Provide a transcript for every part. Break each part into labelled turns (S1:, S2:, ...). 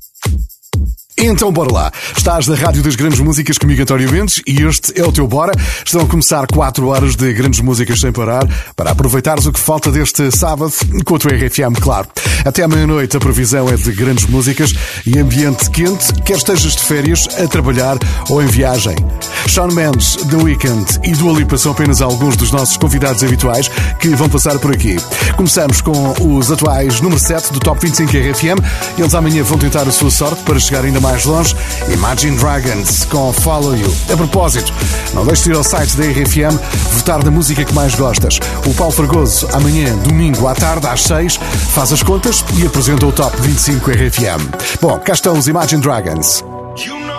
S1: Thank you. Então bora lá. Estás na Rádio das Grandes Músicas comigo, António Mendes, e este é o teu Bora. Estão a começar 4 horas de grandes músicas sem parar para aproveitares o que falta deste sábado com teu RFM, claro. Até à meia-noite a previsão é de grandes músicas e ambiente quente, quer estejas de férias, a trabalhar ou em viagem. Sean Mendes, The Weeknd e Dua Lipa são apenas alguns dos nossos convidados habituais que vão passar por aqui. Começamos com os atuais número 7 do Top 25 RFM. Eles amanhã vão tentar a sua sorte para chegar ainda mais mais longe, Imagine Dragons com Follow You. A propósito, não deixes de ir ao site da RFM votar na música que mais gostas. O Paulo Fragoso, amanhã, domingo à tarde, às 6, faz as contas e apresenta o Top 25 RFM. Bom, cá estão os Imagine Dragons. You know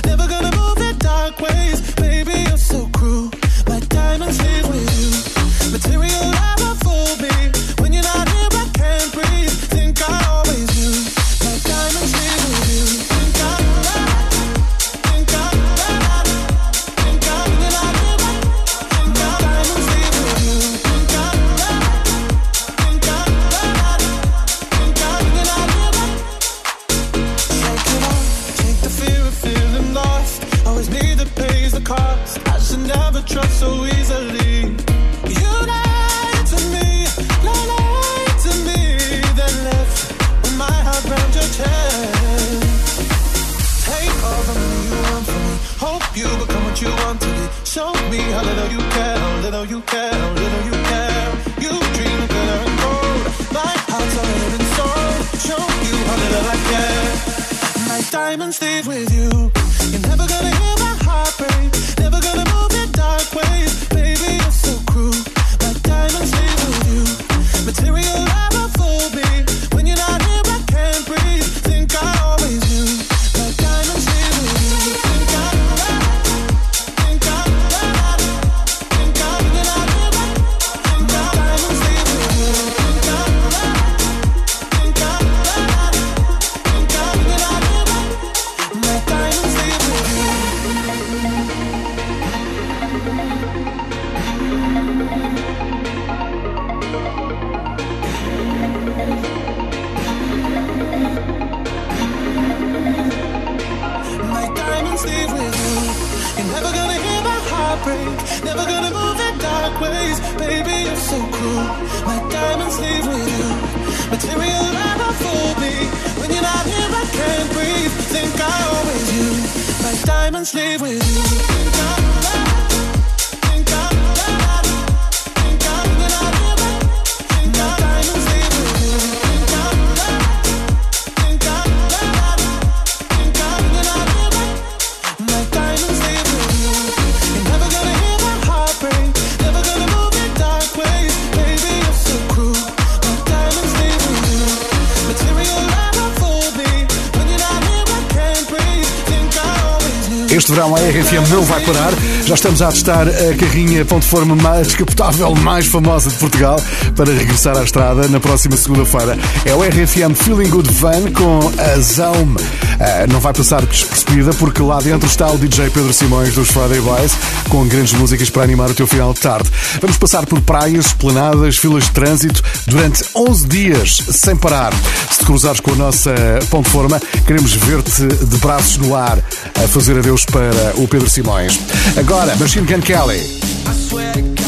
S2: RFM não vai parar. Já estamos a testar a carrinha ponte forma mais descapotável, mais famosa de Portugal, para regressar à estrada na próxima segunda-feira. É o RFM Feeling Good Van com a Zalme. Eh, não vai passar despercebida porque lá dentro está o DJ Pedro Simões dos Friday Boys com grandes músicas para animar o teu final de tarde. Vamos passar por praias, esplanadas, filas de trânsito durante 11 dias sem parar. Se te cruzares com a nossa ponteforma queremos ver-te de braços no ar a fazer adeus para o Pedro Simões. Agora, Machine Gun Kelly.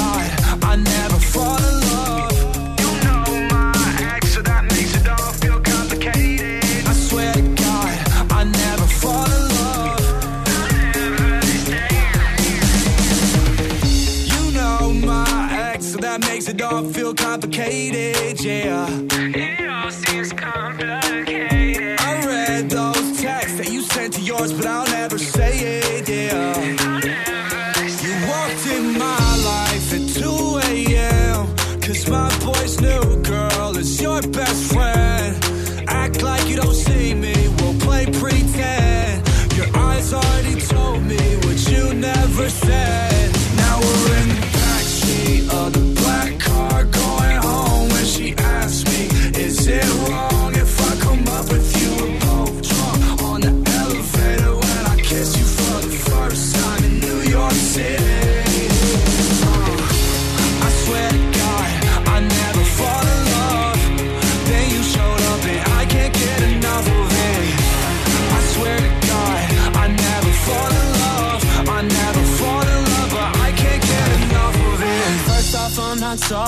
S3: all feel complicated, yeah.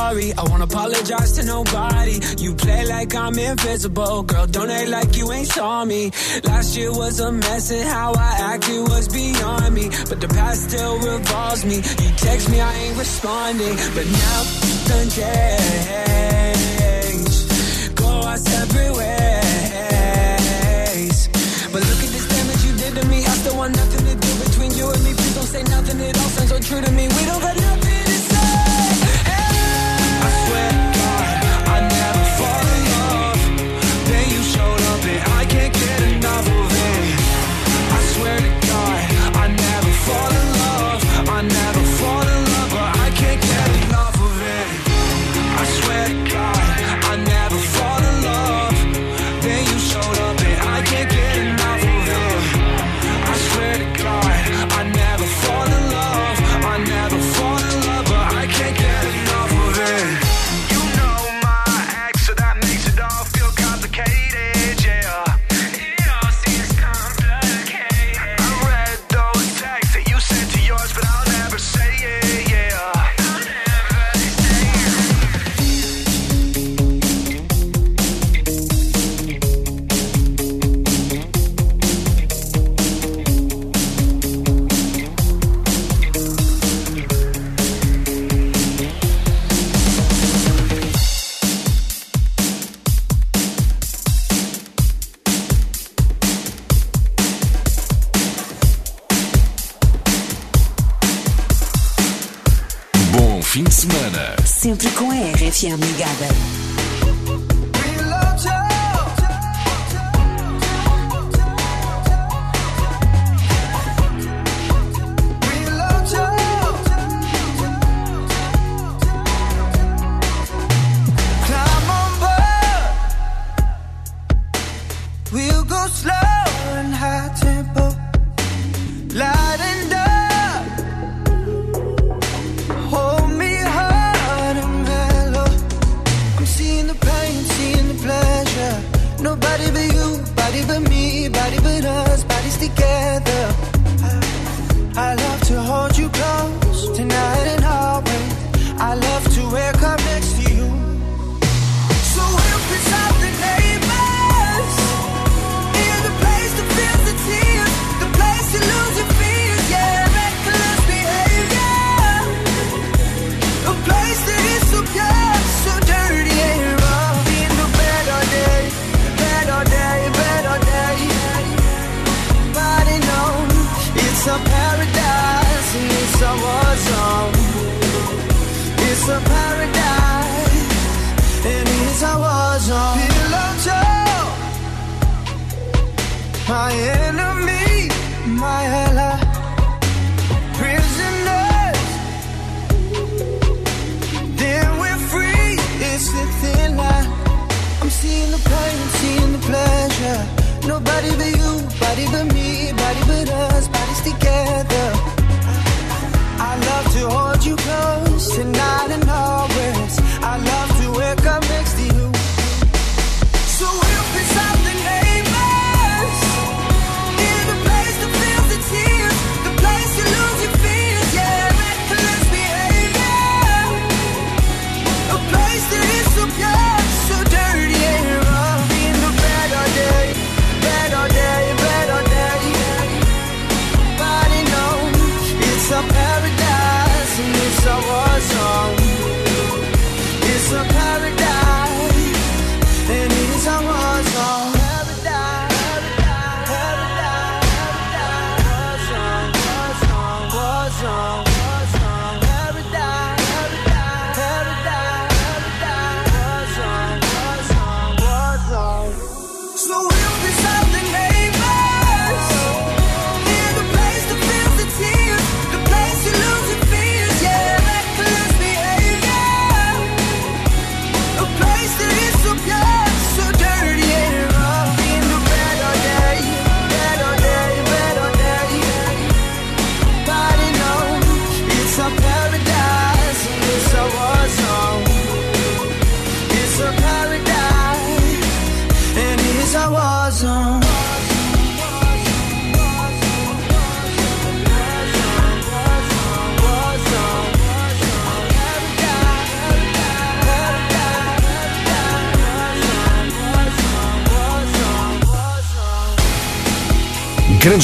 S4: sorry. I won't apologize to nobody. You play like I'm invisible. Girl, don't act like you ain't saw me. Last year was a mess and how I acted was beyond me. But the past still revolves me. You text me, I ain't responding. But now you've done changed. Go our separate ways. But look at this damage you did to me. I still want nothing to do between you and me. Please don't say nothing at all. Sounds so true to me. We don't got y amigadas.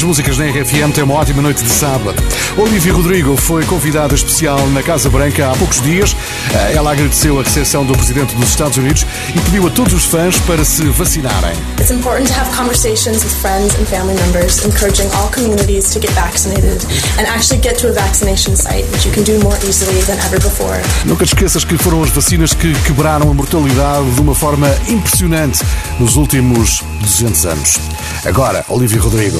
S5: Grandes músicas na RFM tem uma ótima noite de sábado. Olivia Rodrigo foi convidada especial na Casa Branca há poucos dias. Eh, ela agradeceu a recepção do presidente dos Estados Unidos e pediu a todos os fãs para se vacinarem.
S6: It's important to have conversations with friends and family members, encouraging all communities to get vaccinated and actually get to a vaccination site, which you can do more easily than ever before.
S5: Nunca te esqueças que foram as vacinas que quebraram a mortalidade de uma forma impressionante nos últimos 200 anos. Agora, Olivia Rodrigo.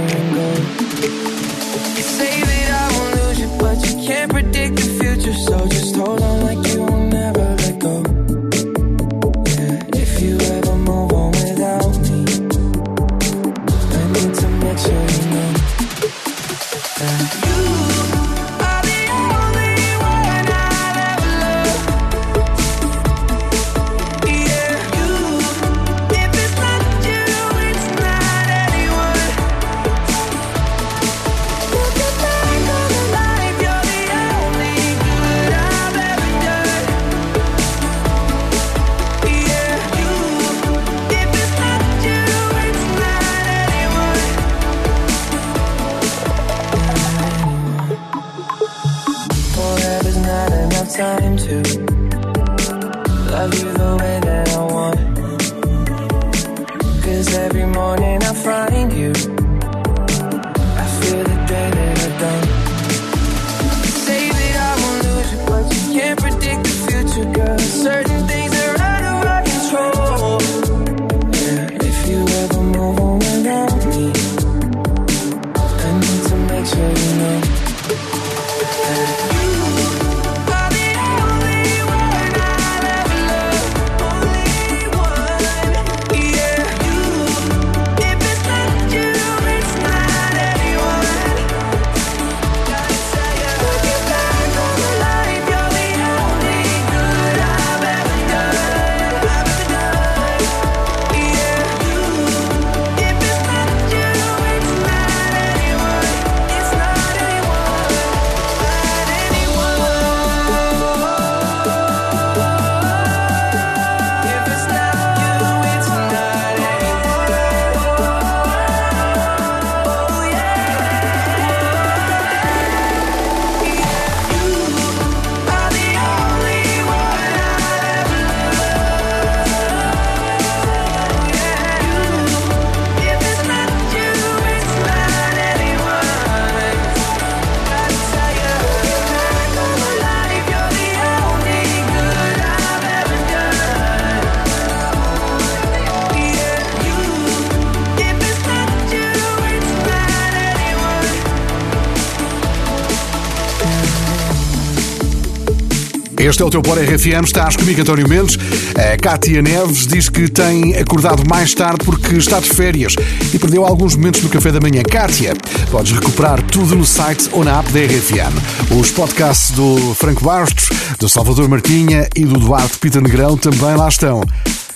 S2: Este é o teu Bora RFM, estás comigo António Mendes. A Cátia Neves diz que tem acordado mais tarde porque está de férias e perdeu alguns momentos do café da manhã. Cátia, podes recuperar tudo no site ou na app da RFM. Os podcasts do Franco Bastos, do Salvador Martinha e do Duarte Pita Negrão também lá estão.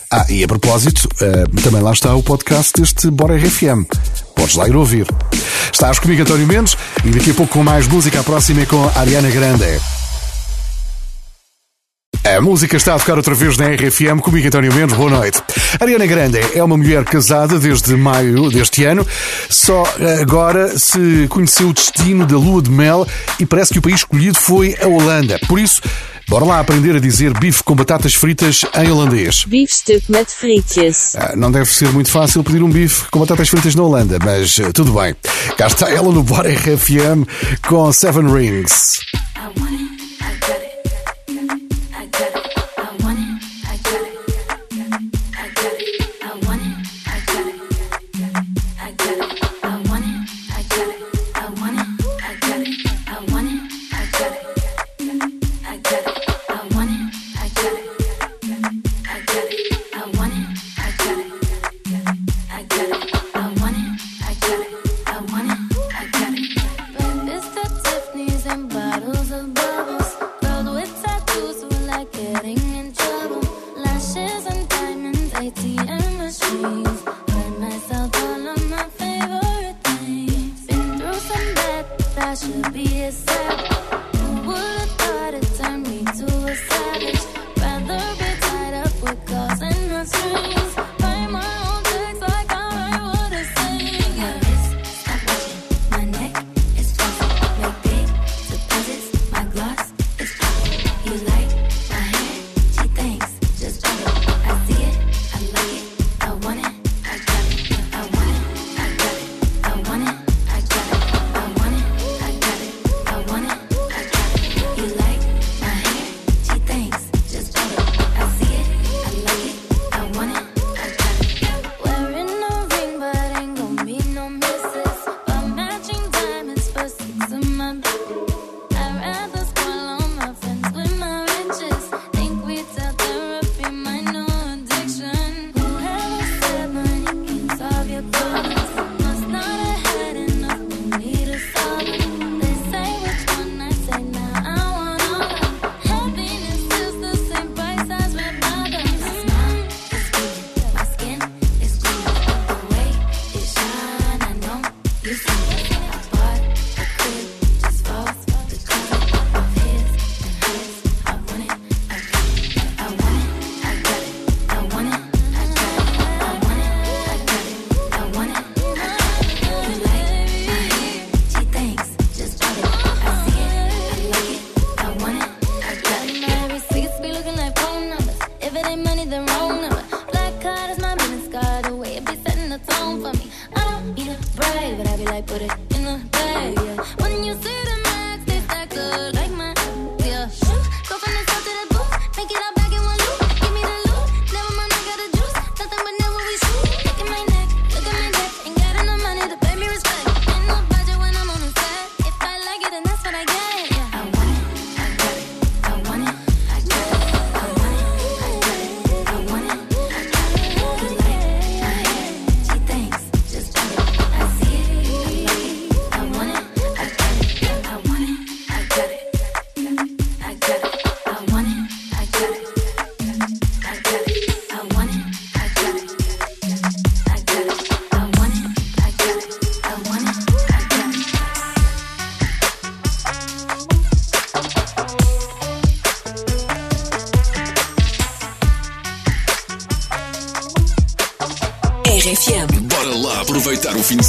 S2: Ah, e a propósito, eh, também lá está o podcast deste Bora RFM. Podes lá ir ouvir. Estás comigo, António Mendes, e daqui a pouco com mais música. A próxima é com a Ariana Grande. A música está a tocar outra vez na RFM comigo, António Mendes. Boa noite. Ariana Grande é uma mulher casada desde maio deste ano. Só eh, agora se conheceu o destino da lua de mel e parece que o país escolhido foi a Holanda. Por isso, Bora lá aprender a dizer bife com batatas fritas em holandês.
S7: Biefstuk met frites.
S2: Ah, não deve ser muito fácil pedir um bife com batatas fritas na Holanda, mas eh, tudo bem. Cá está ela no Bora RFM com Seven Rings.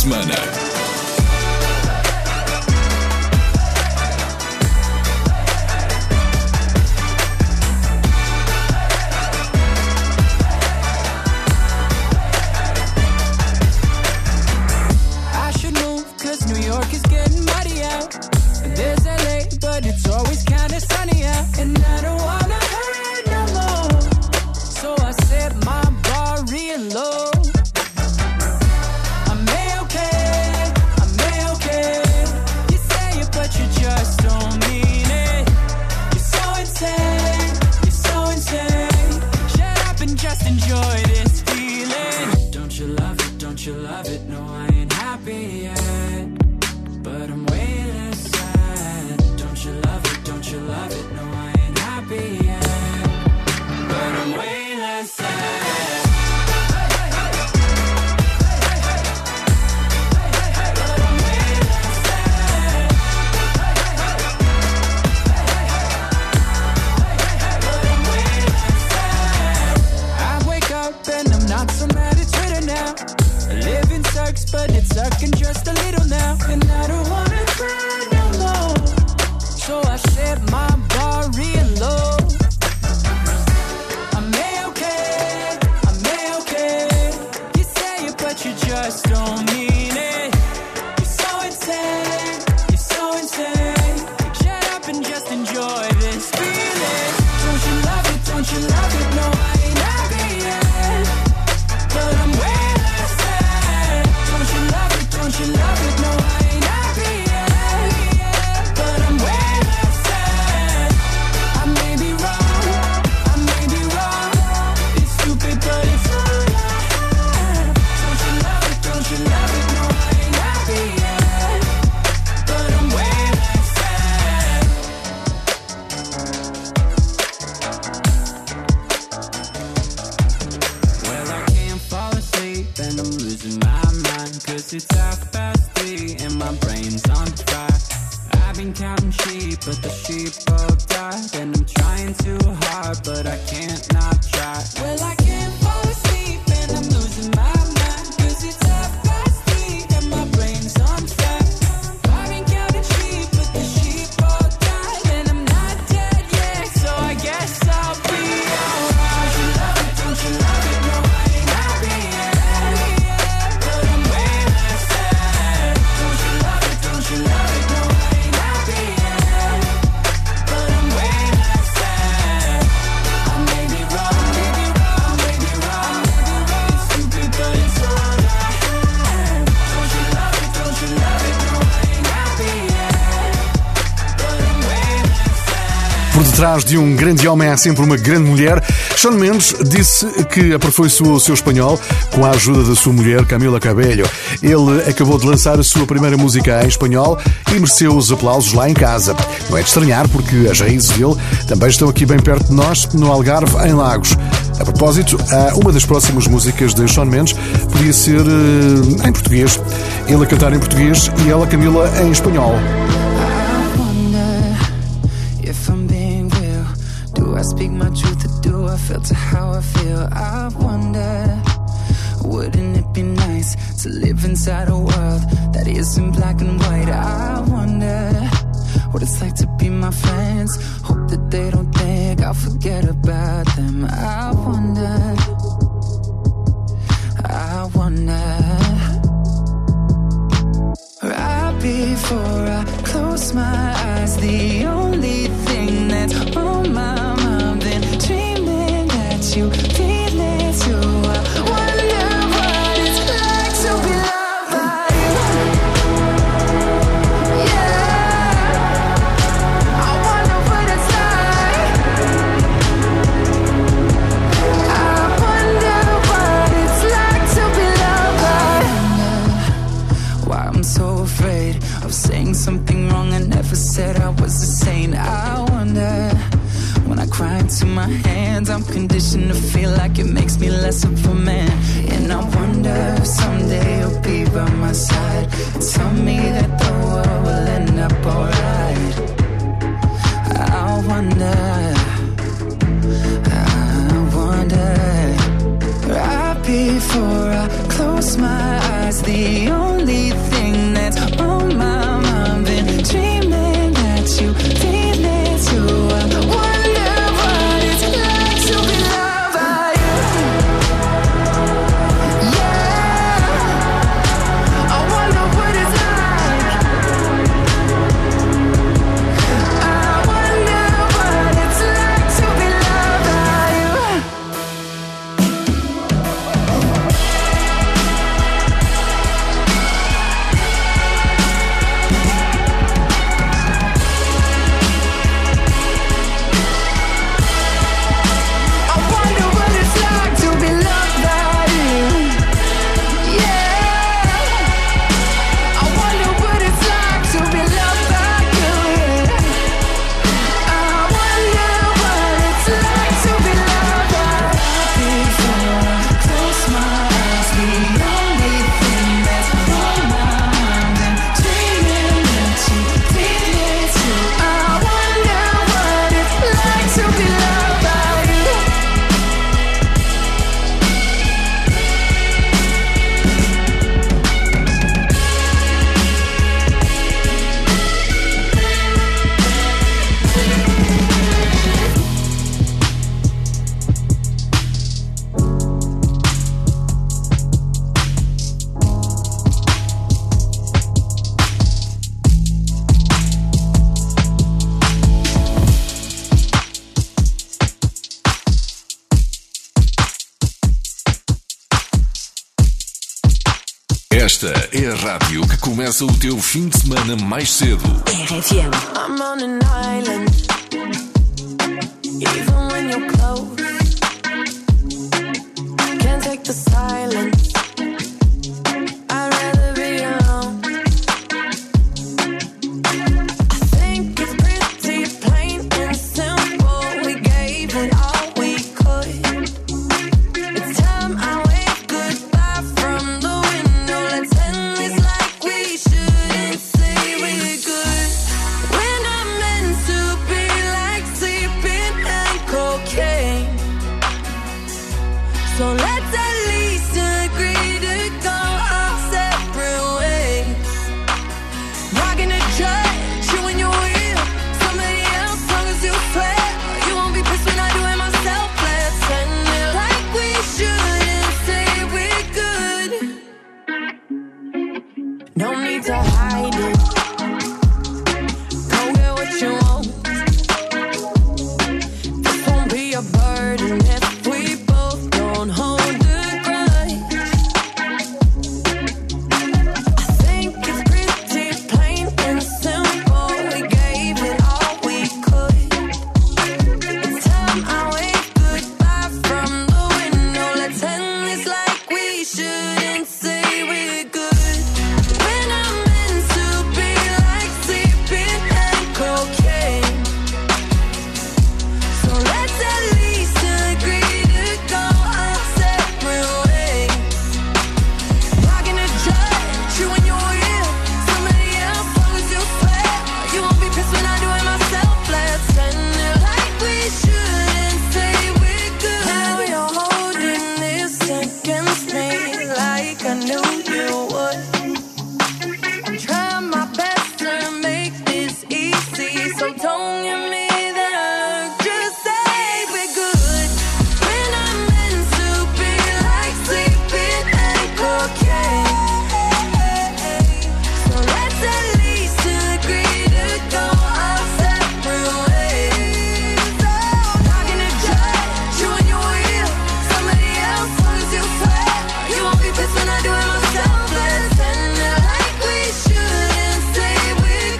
S8: Mano. Well, I-
S2: atrás de um grande homem há sempre uma grande mulher. Sean Mendes disse que aperfeiçoou o seu espanhol com a ajuda da sua mulher Camila Cabello. Ele acabou de lançar a sua primeira música em espanhol e mereceu os aplausos lá em casa. Não é de estranhar porque as raízes dele também estão aqui bem perto de nós, no Algarve, em Lagos. A propósito, uma das próximas músicas de Sean Mendes podia ser eh, em português. Ele a cantar em português e ela, Camila, em espanhol.
S8: to live inside a world that isn't black and white. I wonder what it's like to be my friends. Hope that they don't think I'll forget about them. I wonder, I wonder. Right before I close my I'm conditioned to feel like it makes me less of a man. And I wonder if someday you'll be by my side. Tell me that the world will end up alright. I wonder. I wonder. Right before I close my eyes, the only thing
S9: Esta é a rádio que começa o teu fim de semana mais cedo.
S4: RFM.
S5: I'm on an island. Even when you're close. Can't take the silence.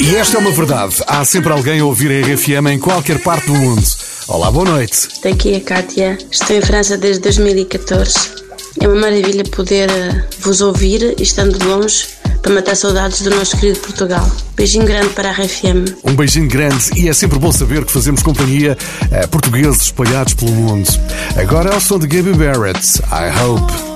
S2: E esta é uma verdade. Há sempre alguém a ouvir a RFM em qualquer parte do mundo. Olá, boa noite.
S10: Daqui é a Kátia. Estou em França desde 2014. É uma maravilha poder eh, vos ouvir, estando longe, para matar saudades do nosso querido Portugal. Beijinho grande para a RFM.
S2: Um beijinho grande e é sempre bom saber que fazemos companhia a portugueses espalhados pelo mundo. Agora é o som de Gaby Barrett. I hope.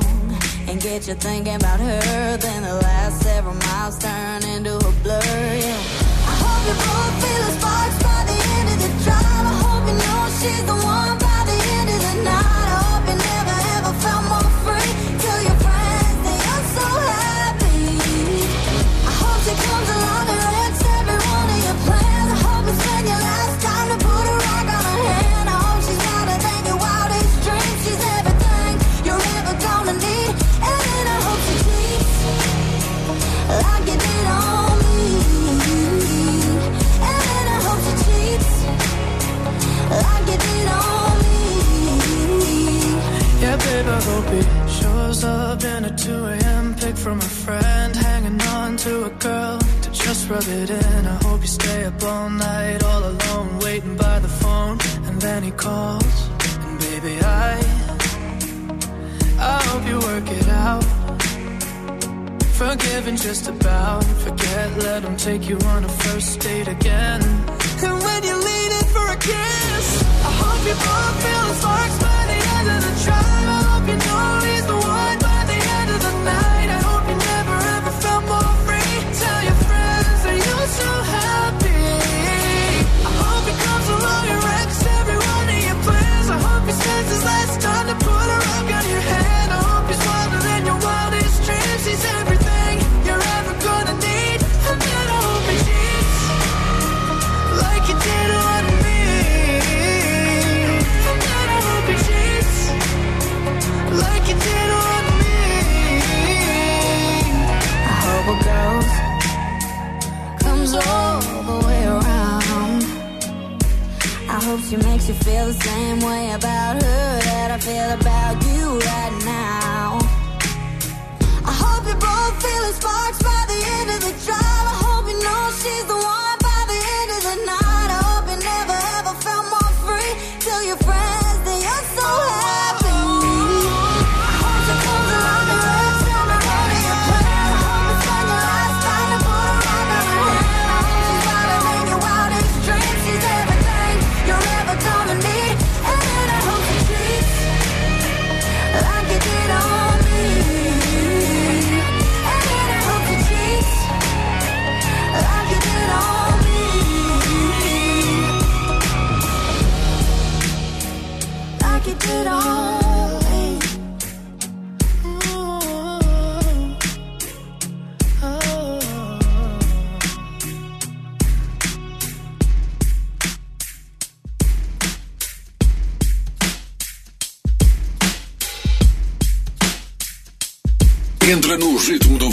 S11: and get you thinking about her. Then the last several miles turn into a blur. Yeah. I hope you both feel the sparks by the end of the drive. I hope you know she's the one by the end of the night. take you on a
S5: mouth comes all the way around. I hope she
S11: makes you feel the same way about her that I feel about you right now. I hope you both feeling sparks by the end of the drive.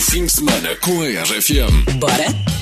S9: fim de semana com a RFM.
S4: Bora?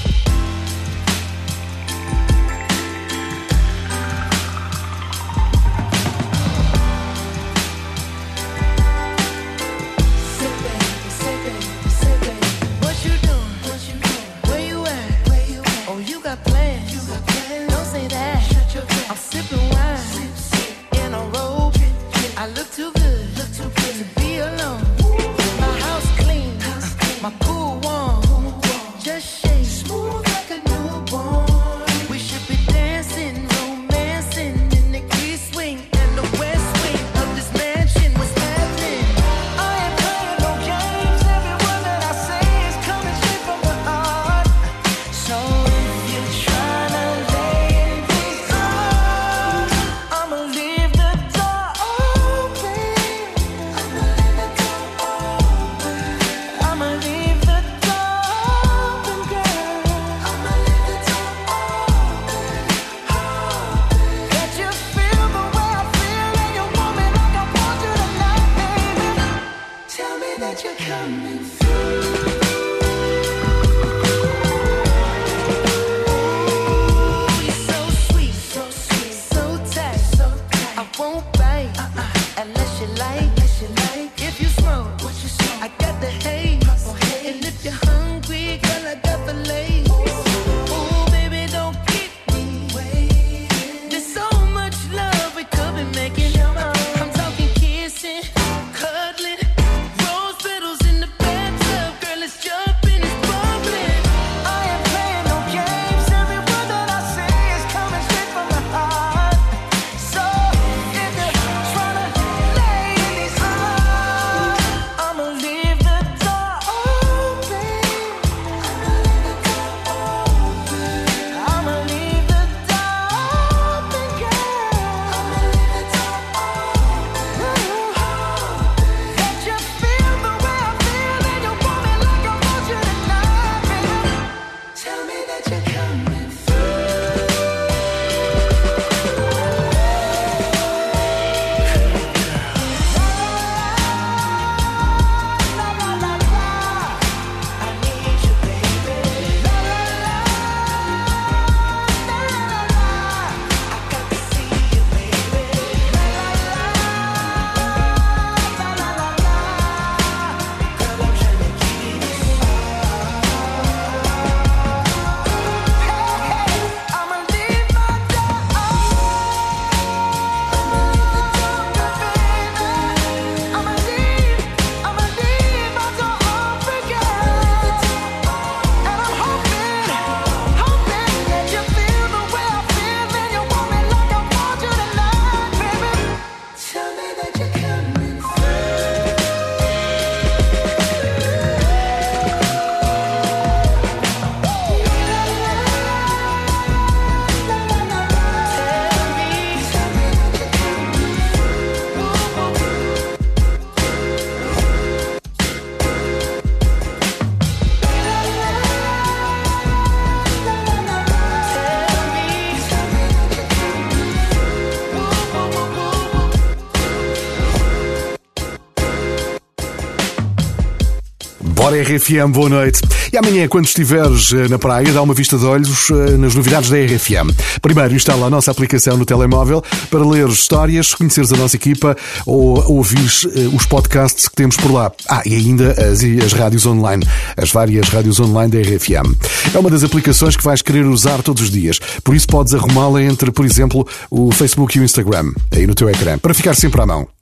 S2: RFM, boa noite. E amanhã, quando estiveres eh, na praia, dá uma vista de olhos eh, nas novidades da RFM. Primeiro, instala a nossa aplicação no telemóvel para ler histórias, conheceres a nossa equipa ou ouvires eh, os podcasts que temos por lá. Ah, e ainda as, as rádios online, as várias rádios online da RFM. É uma das aplicações que vais querer usar todos os dias. Por isso, podes arrumá-la entre, por exemplo, o Facebook e o Instagram, aí no teu ecrã, para ficar sempre à mão.